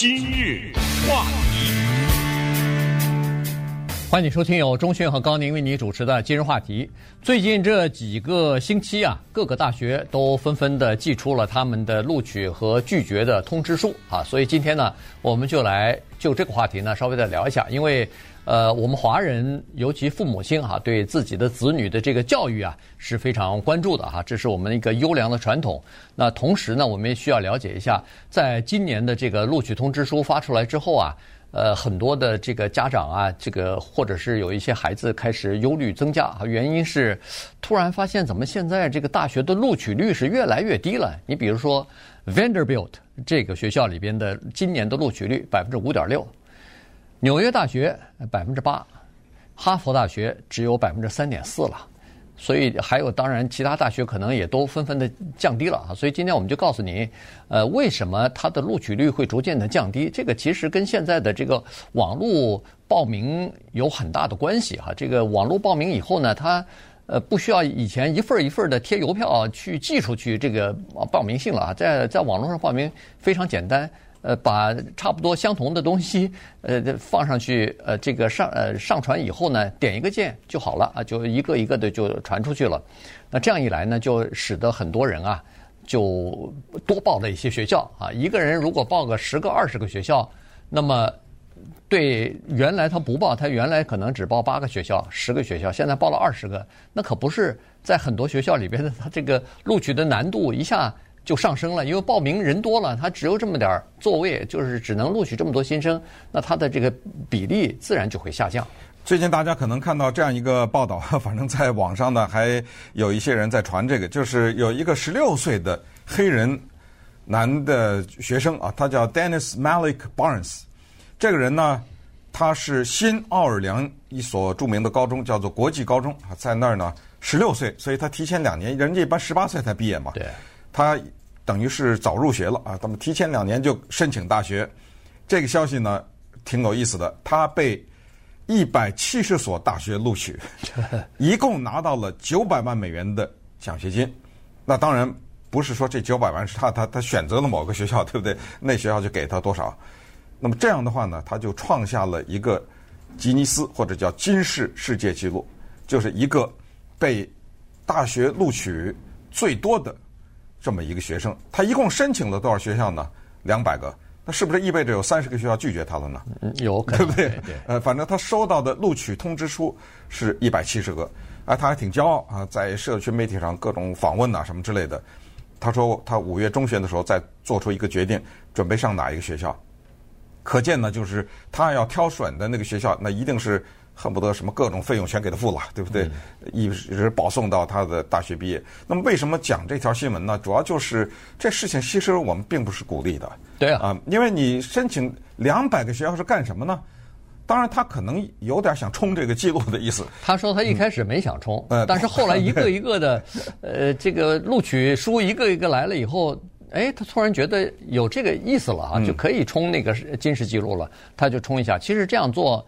今日话题，欢迎收听由钟迅和高宁为你主持的今日话题。最近这几个星期啊，各个大学都纷纷的寄出了他们的录取和拒绝的通知书啊，所以今天呢，我们就来就这个话题呢稍微的聊一下，因为。呃，我们华人尤其父母亲哈、对自己的子女的这个教育啊是非常关注的哈、这是我们一个优良的传统。那同时呢，我们也需要了解一下，在今年的这个录取通知书发出来之后啊，呃，很多的这个家长啊，这个或者是有一些孩子开始忧虑增加，原因是突然发现怎么现在这个大学的录取率是越来越低了。你比如说 Vanderbilt 这个学校里边的今年的录取率百分之五点六。纽约大学百分之八，哈佛大学只有百分之三点四了，所以还有当然其他大学可能也都纷纷的降低了啊。所以今天我们就告诉你，呃，为什么它的录取率会逐渐的降低？这个其实跟现在的这个网络报名有很大的关系哈。这个网络报名以后呢，它呃不需要以前一份一份的贴邮票去寄出去这个报名信了啊，在在网络上报名非常简单。呃，把差不多相同的东西，呃，放上去，呃，这个上呃上传以后呢，点一个键就好了啊，就一个一个的就传出去了。那这样一来呢，就使得很多人啊，就多报了一些学校啊。一个人如果报个十个、二十个学校，那么对原来他不报，他原来可能只报八个学校、十个学校，现在报了二十个，那可不是在很多学校里边的，他这个录取的难度一下。就上升了，因为报名人多了，他只有这么点儿座位，就是只能录取这么多新生，那他的这个比例自然就会下降。最近大家可能看到这样一个报道，反正在网上呢还有一些人在传这个，就是有一个十六岁的黑人男的学生啊，他叫 Dennis Malik Barnes，这个人呢，他是新奥尔良一所著名的高中，叫做国际高中啊，在那儿呢十六岁，所以他提前两年，人家一般十八岁才毕业嘛，对，他。等于是早入学了啊！他们提前两年就申请大学，这个消息呢挺有意思的。他被一百七十所大学录取，一共拿到了九百万美元的奖学金。那当然不是说这九百万是他他他选择了某个学校，对不对？那学校就给他多少。那么这样的话呢，他就创下了一个吉尼斯或者叫金氏世界纪录，就是一个被大学录取最多的。这么一个学生，他一共申请了多少学校呢？两百个，那是不是意味着有三十个学校拒绝他了呢？有可能，对不对？对对呃，反正他收到的录取通知书是一百七十个，啊，他还挺骄傲啊，在社区媒体上各种访问呐、啊、什么之类的。他说他五月中旬的时候再做出一个决定，准备上哪一个学校。可见呢，就是他要挑选的那个学校，那一定是。恨不得什么各种费用全给他付了，对不对？一直保送到他的大学毕业。那么为什么讲这条新闻呢？主要就是这事情其实我们并不是鼓励的。对啊，啊，因为你申请两百个学校是干什么呢？当然他可能有点想冲这个记录的意思。他说他一开始没想冲，嗯，但是后来一个一个的，呃，这个录取书一个一个来了以后，哎，他突然觉得有这个意思了啊，就可以冲那个金氏记录了，他就冲一下。其实这样做。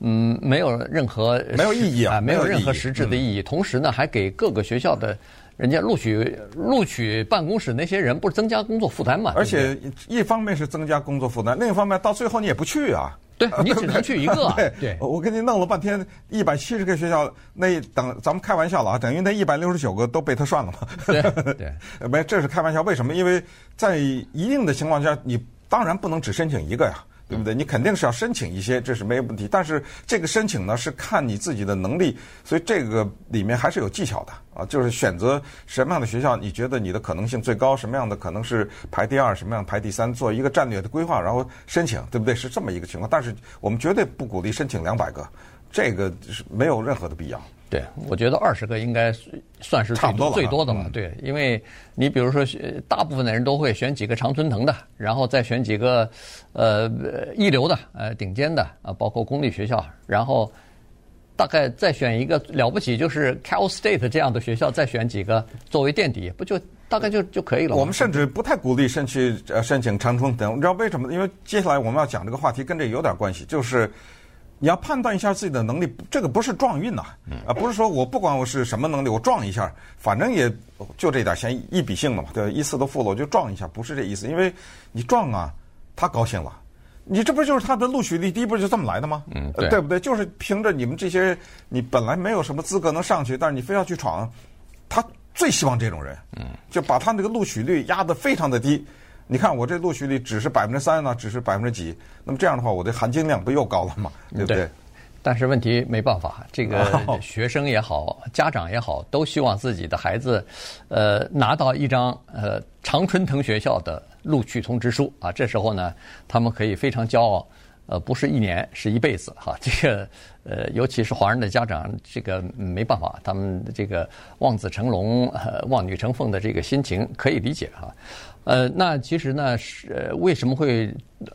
嗯，没有任何没有意义啊，没有任何实质的意义。同时呢，还给各个学校的人家录取录取办公室那些人，不是增加工作负担嘛？而且一方面是增加工作负担，另一方面到最后你也不去啊。对，你只能去一个。对对，我给你弄了半天一百七十个学校，那等咱们开玩笑了啊，等于那一百六十九个都被他算了嘛。对 对，没，这是开玩笑。为什么？因为在一定的情况下，你当然不能只申请一个呀。对不对？你肯定是要申请一些，这是没有问题。但是这个申请呢，是看你自己的能力，所以这个里面还是有技巧的啊。就是选择什么样的学校，你觉得你的可能性最高，什么样的可能是排第二，什么样排第三，做一个战略的规划，然后申请，对不对？是这么一个情况。但是我们绝对不鼓励申请两百个，这个是没有任何的必要。对，我觉得二十个应该算是差不多最多的了。嗯、对，因为你比如说，大部分的人都会选几个常春藤的，然后再选几个呃一流的呃顶尖的啊，包括公立学校，然后大概再选一个了不起就是 Cal State 这样的学校，再选几个作为垫底，不就大概就就可以了。我们甚至不太鼓励申请呃申请常春藤，你知道为什么？因为接下来我们要讲这个话题跟这有点关系，就是。你要判断一下自己的能力，这个不是撞运呐，啊，不是说我不管我是什么能力，我撞一下，反正也就这点钱，一笔性的嘛，对，一次都付了，我就撞一下，不是这意思。因为你撞啊，他高兴了，你这不就是他的录取率低，不就这么来的吗？嗯，对，对不对？就是凭着你们这些，你本来没有什么资格能上去，但是你非要去闯，他最希望这种人，嗯，就把他那个录取率压得非常的低。你看我这录取率只是百分之三呢，只是百分之几，那么这样的话，我的含金量不又高了吗？对不对？对，但是问题没办法，这个学生也好，家长也好，都希望自己的孩子，呃，拿到一张呃常春藤学校的。录取通知书啊，这时候呢，他们可以非常骄傲，呃，不是一年，是一辈子哈。这个呃，尤其是华人的家长，这个没办法，他们这个望子成龙、呃、望女成凤的这个心情可以理解哈。呃，那其实呢，是、呃、为什么会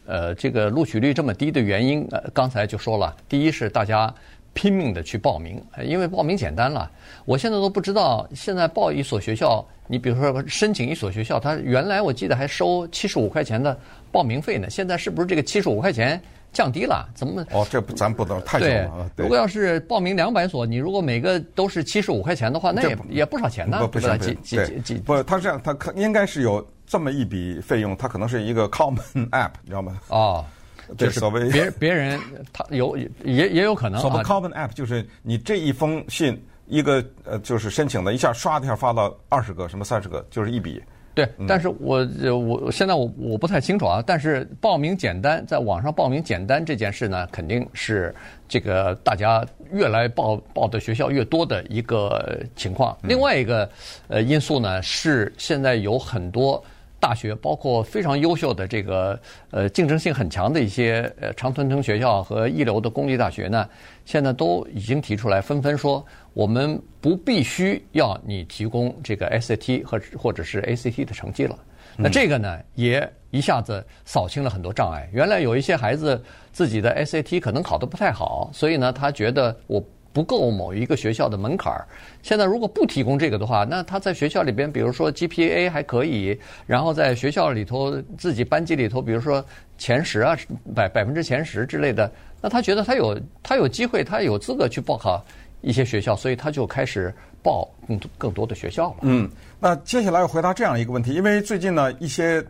呃这个录取率这么低的原因？呃，刚才就说了，第一是大家。拼命的去报名，因为报名简单了。我现在都不知道，现在报一所学校，你比如说申请一所学校，它原来我记得还收七十五块钱的报名费呢。现在是不是这个七十五块钱降低了？怎么？哦，这不咱不能太。对，如果要是报名两百所，你如果每个都是七十五块钱的话，那也也不少钱呢。不不行，几几几不，他这样，他可应该是有这么一笔费用，他可能是一个 common app，你知道吗？哦。这是所谓别别人他有也也有可能。所谓 common app 就是你这一封信一个呃就是申请的一下刷一下发到二十个什么三十个就是一笔。对，但是我我现在我我不太清楚啊。但是报名简单，在网上报名简单这件事呢，肯定是这个大家越来报报的学校越多的一个情况。另外一个呃因素呢是现在有很多。大学包括非常优秀的这个呃竞争性很强的一些呃常春藤学校和一流的公立大学呢，现在都已经提出来，纷纷说我们不必须要你提供这个 SAT 和或者是 ACT 的成绩了。那这个呢，也一下子扫清了很多障碍。原来有一些孩子自己的 SAT 可能考得不太好，所以呢，他觉得我。不够某一个学校的门槛儿，现在如果不提供这个的话，那他在学校里边，比如说 GPA 还可以，然后在学校里头自己班级里头，比如说前十啊，百百分之前十之类的，那他觉得他有他有机会，他有资格去报考一些学校，所以他就开始报更更多的学校了。嗯，那接下来要回答这样一个问题，因为最近呢，一些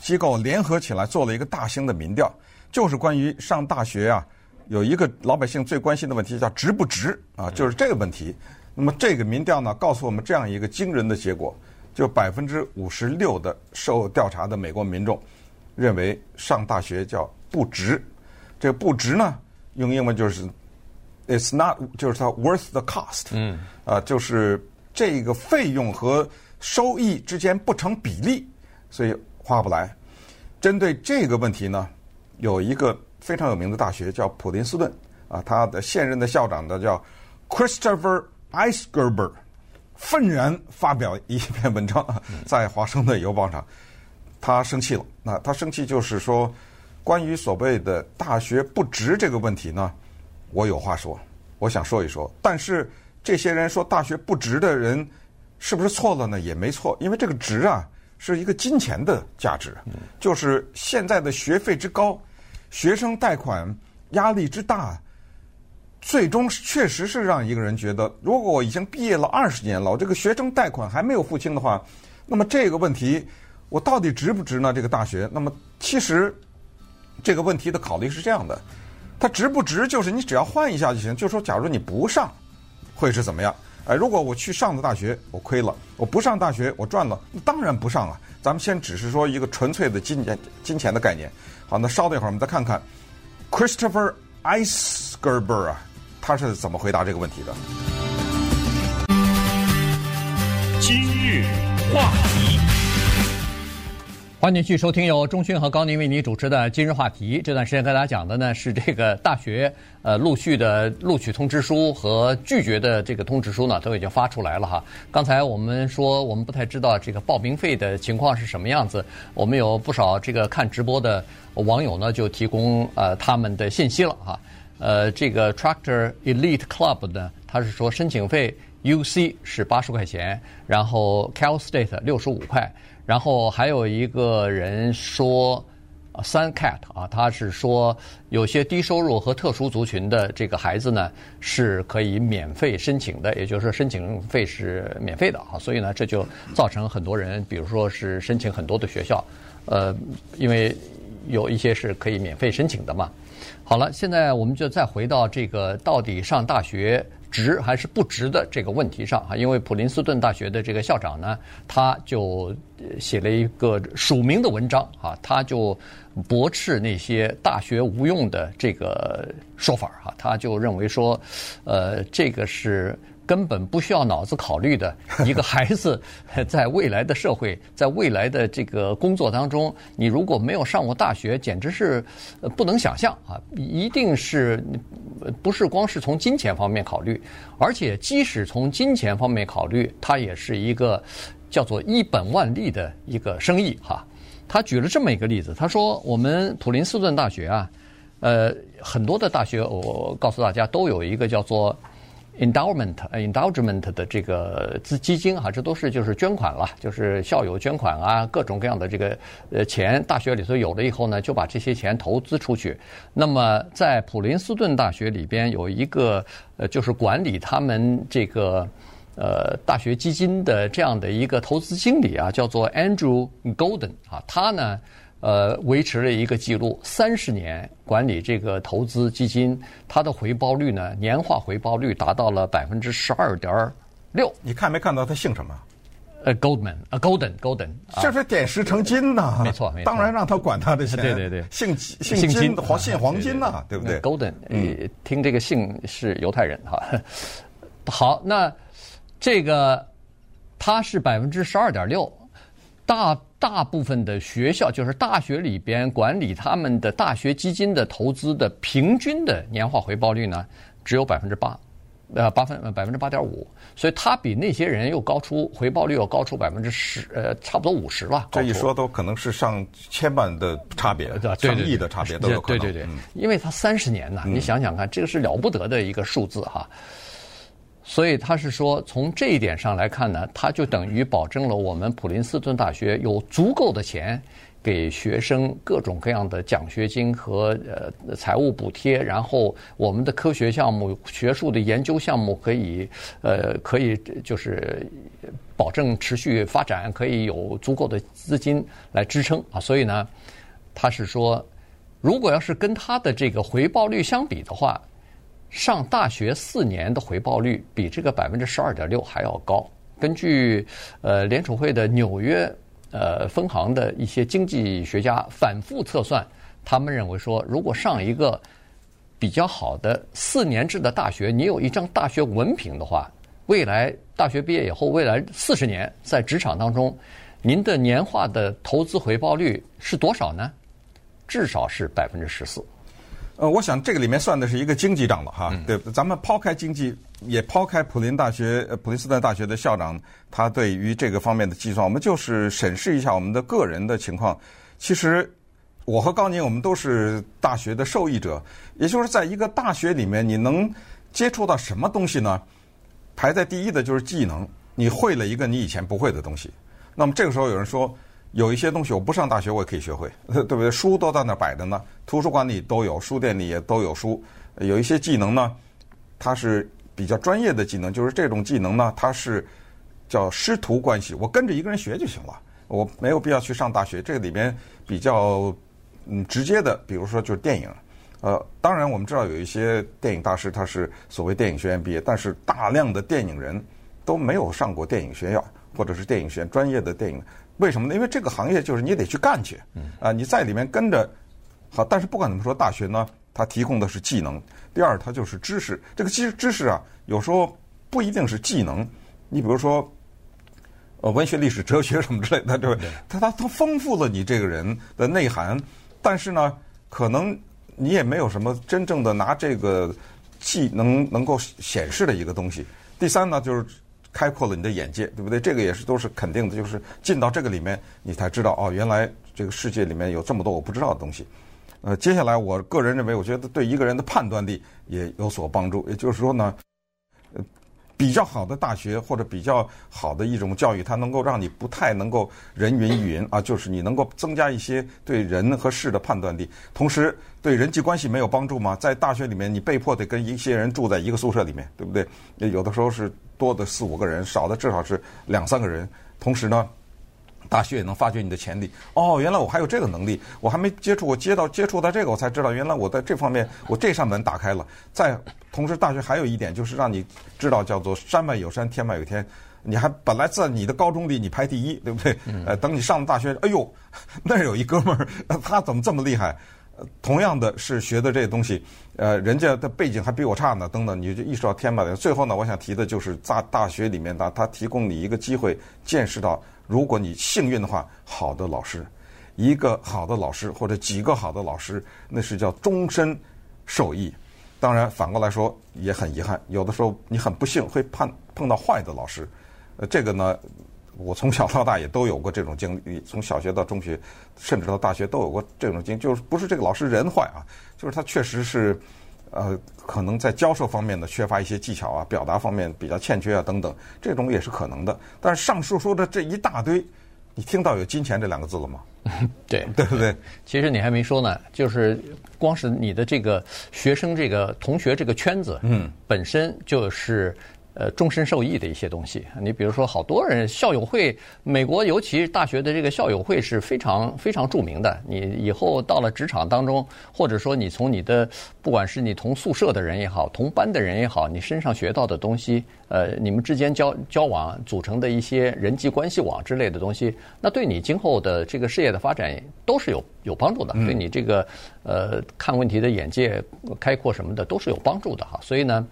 机构联合起来做了一个大型的民调，就是关于上大学啊。有一个老百姓最关心的问题叫值不值啊，就是这个问题。那么这个民调呢，告诉我们这样一个惊人的结果：就百分之五十六的受调查的美国民众认为上大学叫不值。这个不值呢，用英文就是 "It's not"，就是它 "worth the cost"。嗯。啊，就是这个费用和收益之间不成比例，所以划不来。针对这个问题呢，有一个。非常有名的大学叫普林斯顿啊，他的现任的校长呢叫 Christopher Eisgerber，愤然发表一篇文章在《华盛顿邮报》上，他生气了。那他生气就是说，关于所谓的大学不值这个问题呢，我有话说，我想说一说。但是这些人说大学不值的人是不是错了呢？也没错，因为这个值啊是一个金钱的价值，就是现在的学费之高。学生贷款压力之大，最终确实是让一个人觉得，如果我已经毕业了二十年了，我这个学生贷款还没有付清的话，那么这个问题我到底值不值呢？这个大学？那么其实这个问题的考虑是这样的，它值不值就是你只要换一下就行。就说假如你不上，会是怎么样？哎，如果我去上的大学我亏了，我不上大学我赚了，当然不上了。咱们先只是说一个纯粹的金钱金钱的概念。好，那稍等一会儿，我们再看看 Christopher Eisgerber 啊，他是怎么回答这个问题的？今日话题，欢迎继续收听由钟迅和高宁为你主持的《今日话题》。这段时间跟大家讲的呢是这个大学呃陆续的录取通知书和拒绝的这个通知书呢都已经发出来了哈。刚才我们说我们不太知道这个报名费的情况是什么样子，我们有不少这个看直播的。网友呢就提供呃他们的信息了哈，呃这个 Tractor Elite Club 呢，他是说申请费 UC 是八十块钱，然后 Cal State 六十五块，然后还有一个人说三 Cat 啊，他是说有些低收入和特殊族群的这个孩子呢是可以免费申请的，也就是说申请费是免费的啊，所以呢这就造成很多人，比如说是申请很多的学校，呃因为。有一些是可以免费申请的嘛。好了，现在我们就再回到这个到底上大学值还是不值的这个问题上啊，因为普林斯顿大学的这个校长呢，他就写了一个署名的文章啊，他就驳斥那些大学无用的这个说法啊，他就认为说，呃，这个是。根本不需要脑子考虑的 一个孩子，在未来的社会，在未来的这个工作当中，你如果没有上过大学，简直是不能想象啊！一定是不是光是从金钱方面考虑，而且即使从金钱方面考虑，它也是一个叫做一本万利的一个生意哈。他举了这么一个例子，他说我们普林斯顿大学啊，呃，很多的大学，我告诉大家都有一个叫做。endowment、endowment 的这个资基金哈，这都是就是捐款了，就是校友捐款啊，各种各样的这个呃钱，大学里头有了以后呢，就把这些钱投资出去。那么在普林斯顿大学里边有一个呃，就是管理他们这个呃大学基金的这样的一个投资经理啊，叫做 Andrew Golden 啊，他呢。呃，维持了一个记录，三十年管理这个投资基金，它的回报率呢，年化回报率达到了百分之十二点六。你看没看到他姓什么？呃，Goldman，呃，Golden，Golden，这是点石成金呐。没错，没错。当然让他管他的钱。对对对，姓姓金，黄姓黄金呐，对不对？Golden，嗯，听这个姓是犹太人哈。好，那这个他是百分之十二点六。大大部分的学校，就是大学里边管理他们的大学基金的投资的平均的年化回报率呢，只有百分之八，呃，八分百分之八点五，所以他比那些人又高出回报率又高出百分之十，呃，差不多五十了。这一说都可能是上千万的差别，上亿的差别都有可能。对对对，因为他三十年呢，你想想看，这个是了不得的一个数字哈。所以他是说，从这一点上来看呢，他就等于保证了我们普林斯顿大学有足够的钱给学生各种各样的奖学金和呃财务补贴，然后我们的科学项目、学术的研究项目可以呃可以就是保证持续发展，可以有足够的资金来支撑啊。所以呢，他是说，如果要是跟他的这个回报率相比的话。上大学四年的回报率比这个百分之十二点六还要高。根据呃联储会的纽约呃分行的一些经济学家反复测算，他们认为说，如果上一个比较好的四年制的大学，你有一张大学文凭的话，未来大学毕业以后，未来四十年在职场当中，您的年化的投资回报率是多少呢？至少是百分之十四。呃，我想这个里面算的是一个经济账了哈，嗯、对，咱们抛开经济，也抛开普林大学、普林斯顿大学的校长他对于这个方面的计算，我们就是审视一下我们的个人的情况。其实，我和高宁我们都是大学的受益者，也就是在一个大学里面，你能接触到什么东西呢？排在第一的就是技能，你会了一个你以前不会的东西。那么这个时候有人说。有一些东西我不上大学我也可以学会，对不对？书都在那摆着呢，图书馆里都有，书店里也都有书。有一些技能呢，它是比较专业的技能，就是这种技能呢，它是叫师徒关系，我跟着一个人学就行了，我没有必要去上大学。这里边比较嗯直接的，比如说就是电影，呃，当然我们知道有一些电影大师他是所谓电影学院毕业，但是大量的电影人都没有上过电影学院或者是电影学院专业的电影。为什么呢？因为这个行业就是你得去干去，啊，你在里面跟着好。但是不管怎么说，大学呢，它提供的是技能。第二，它就是知识。这个知知识啊，有时候不一定是技能。你比如说，呃，文学、历史、哲学什么之类的，对不对？它它它丰富了你这个人的内涵。但是呢，可能你也没有什么真正的拿这个技能能够显示的一个东西。第三呢，就是。开阔了你的眼界，对不对？这个也是都是肯定的，就是进到这个里面，你才知道哦，原来这个世界里面有这么多我不知道的东西。呃，接下来我个人认为，我觉得对一个人的判断力也有所帮助。也就是说呢，比较好的大学或者比较好的一种教育，它能够让你不太能够人云亦云啊，就是你能够增加一些对人和事的判断力。同时，对人际关系没有帮助吗？在大学里面，你被迫得跟一些人住在一个宿舍里面，对不对？有的时候是。多的四五个人，少的至少是两三个人。同时呢，大学也能发掘你的潜力。哦，原来我还有这个能力，我还没接触过，接到接触到这个，我才知道原来我在这方面我这扇门打开了。再同时，大学还有一点就是让你知道叫做山外有山，天外有天。你还本来在你的高中里你排第一，对不对？呃，等你上了大学，哎呦，那有一哥们儿，他怎么这么厉害？同样的是学的这些东西，呃，人家的背景还比我差呢，等等，你就意识到天吧。最后呢，我想提的就是在大学里面，他他提供你一个机会，见识到，如果你幸运的话，好的老师，一个好的老师或者几个好的老师，那是叫终身受益。当然，反过来说也很遗憾，有的时候你很不幸会碰碰到坏的老师，呃，这个呢。我从小到大也都有过这种经历，从小学到中学，甚至到大学都有过这种经历，就是不是这个老师人坏啊，就是他确实是，呃，可能在教授方面呢缺乏一些技巧啊，表达方面比较欠缺啊等等，这种也是可能的。但是上述说的这一大堆，你听到有金钱这两个字了吗？对，对不对？其实你还没说呢，就是光是你的这个学生这个同学这个圈子，嗯，本身就是。呃，终身受益的一些东西，你比如说，好多人校友会，美国尤其大学的这个校友会是非常非常著名的。你以后到了职场当中，或者说你从你的不管是你同宿舍的人也好，同班的人也好，你身上学到的东西，呃，你们之间交交往组成的一些人际关系网之类的东西，那对你今后的这个事业的发展都是有有帮助的，对你这个呃看问题的眼界开阔什么的都是有帮助的哈。所以呢，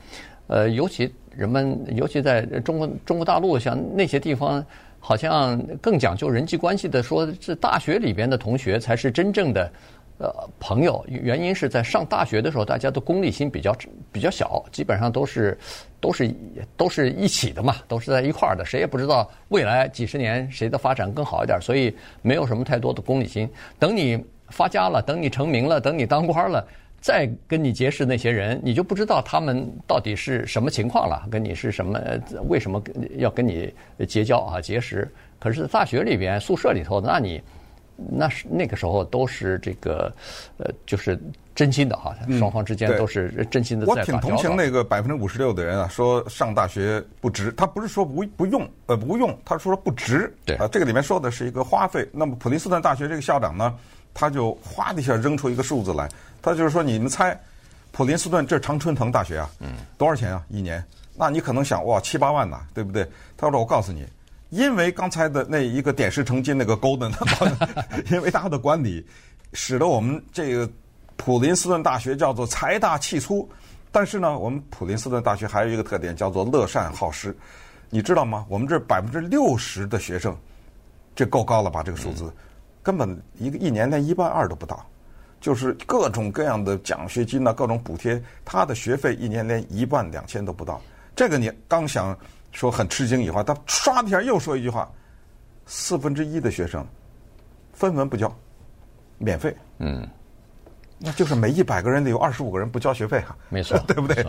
呃，尤其。人们尤其在中国中国大陆，像那些地方，好像更讲究人际关系的，说是大学里边的同学才是真正的呃朋友。原因是在上大学的时候，大家的功利心比较比较小，基本上都是都是都是一起的嘛，都是在一块儿的，谁也不知道未来几十年谁的发展更好一点，所以没有什么太多的功利心。等你发家了，等你成名了，等你当官了。再跟你结识那些人，你就不知道他们到底是什么情况了，跟你是什么，为什么要跟你结交啊结识？可是大学里边宿舍里头，那你那是那个时候都是这个呃，就是真心的哈，双方之间都是真心的。我挺同情那个百分之五十六的人啊，说上大学不值。他不是说不不用，呃不用，他说不值。对啊，这个里面说的是一个花费。那么普林斯顿大学这个校长呢，他就哗的一下扔出一个数字来。他就是说，你们猜，普林斯顿这常春藤大学啊，多少钱啊？一年？那你可能想，哇，七八万呐，对不对？他说，我告诉你，因为刚才的那一个点石成金那个 Golden，因为他的管理，使得我们这个普林斯顿大学叫做财大气粗。但是呢，我们普林斯顿大学还有一个特点，叫做乐善好施。你知道吗？我们这百分之六十的学生，这够高了吧？这个数字，根本一个一年连一万二都不到。就是各种各样的奖学金呐，各种补贴，他的学费一年连一万两千都不到。这个你刚想说很吃惊以后，他唰一下又说一句话：四分之一的学生分文不交，免费。嗯，那就是每一百个人得有二十五个人不交学费啊。没错，对不对？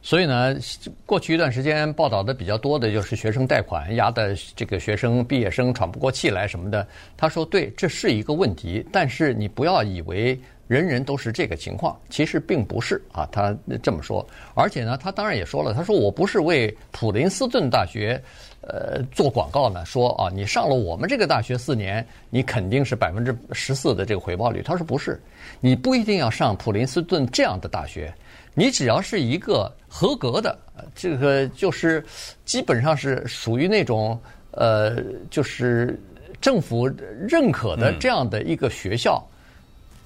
所以呢，过去一段时间报道的比较多的就是学生贷款压的这个学生毕业生喘不过气来什么的。他说：“对，这是一个问题，但是你不要以为。”人人都是这个情况，其实并不是啊。他这么说，而且呢，他当然也说了，他说我不是为普林斯顿大学呃做广告呢，说啊，你上了我们这个大学四年，你肯定是百分之十四的这个回报率。他说不是，你不一定要上普林斯顿这样的大学，你只要是一个合格的，这个就是基本上是属于那种呃，就是政府认可的这样的一个学校。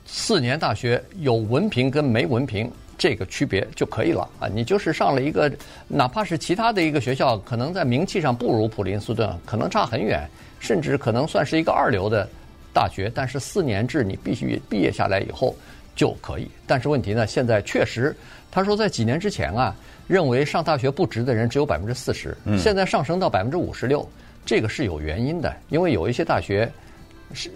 四年大学有文凭跟没文凭这个区别就可以了啊！你就是上了一个，哪怕是其他的一个学校，可能在名气上不如普林斯顿，可能差很远，甚至可能算是一个二流的大学，但是四年制你必须毕业下来以后就可以。但是问题呢，现在确实，他说在几年之前啊，认为上大学不值的人只有百分之四十，现在上升到百分之五十六，这个是有原因的，因为有一些大学。是，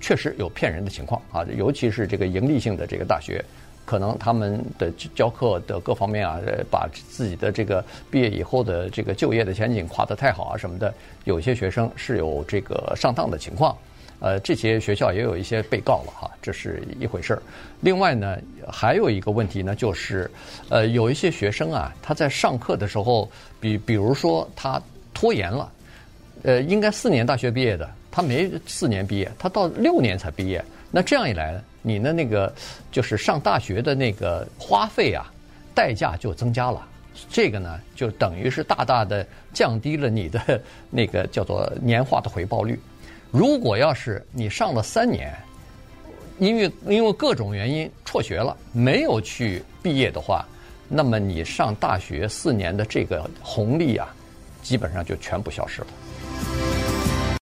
确实有骗人的情况啊，尤其是这个盈利性的这个大学，可能他们的教课的各方面啊，把自己的这个毕业以后的这个就业的前景夸得太好啊什么的，有些学生是有这个上当的情况，呃，这些学校也有一些被告了哈，这是一回事儿。另外呢，还有一个问题呢，就是呃，有一些学生啊，他在上课的时候，比比如说他拖延了，呃，应该四年大学毕业的。他没四年毕业，他到六年才毕业。那这样一来，你的那个就是上大学的那个花费啊，代价就增加了。这个呢，就等于是大大的降低了你的那个叫做年化的回报率。如果要是你上了三年，因为因为各种原因辍学了，没有去毕业的话，那么你上大学四年的这个红利啊，基本上就全部消失了。